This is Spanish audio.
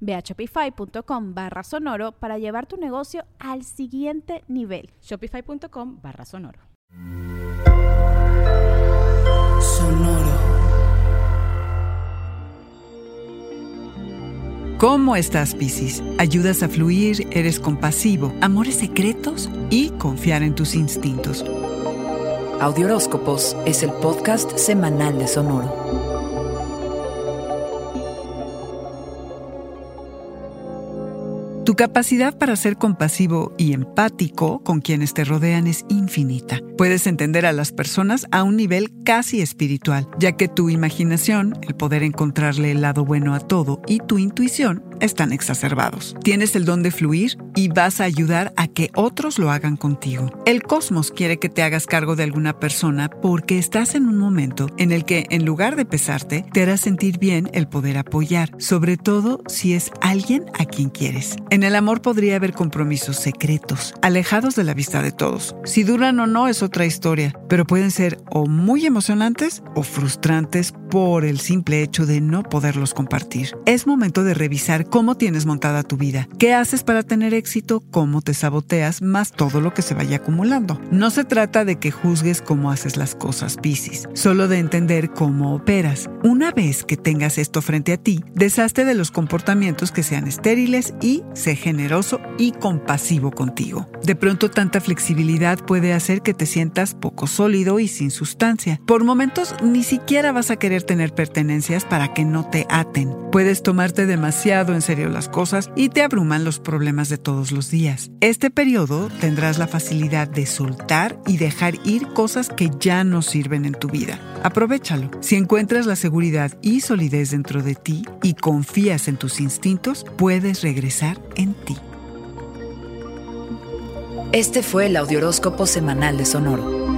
Ve a shopify.com barra sonoro para llevar tu negocio al siguiente nivel. Shopify.com barra sonoro. Sonoro. ¿Cómo estás, Piscis? Ayudas a fluir, eres compasivo, amores secretos y confiar en tus instintos. Audioróscopos es el podcast semanal de Sonoro. Tu capacidad para ser compasivo y empático con quienes te rodean es infinita. Puedes entender a las personas a un nivel casi espiritual, ya que tu imaginación, el poder encontrarle el lado bueno a todo y tu intuición están exacerbados. Tienes el don de fluir y vas a ayudar a que otros lo hagan contigo. El cosmos quiere que te hagas cargo de alguna persona porque estás en un momento en el que, en lugar de pesarte, te hará sentir bien el poder apoyar, sobre todo si es alguien a quien quieres. En el amor podría haber compromisos secretos, alejados de la vista de todos. Si duran o no es otra historia, pero pueden ser o muy emocionantes o frustrantes por el simple hecho de no poderlos compartir. Es momento de revisar cómo tienes montada tu vida, qué haces para tener éxito, cómo te saboteas, más todo lo que se vaya acumulando. No se trata de que juzgues cómo haces las cosas, Piscis, solo de entender cómo operas. Una vez que tengas esto frente a ti, deshazte de los comportamientos que sean estériles y sé generoso y compasivo contigo. De pronto tanta flexibilidad puede hacer que te sientas poco sólido y sin sustancia. Por momentos ni siquiera vas a querer tener pertenencias para que no te aten. Puedes tomarte demasiado en serio las cosas y te abruman los problemas de todos los días. Este periodo tendrás la facilidad de soltar y dejar ir cosas que ya no sirven en tu vida. Aprovechalo. Si encuentras la seguridad y solidez dentro de ti y confías en tus instintos, puedes regresar en ti. Este fue el Audioróscopo Semanal de Sonoro.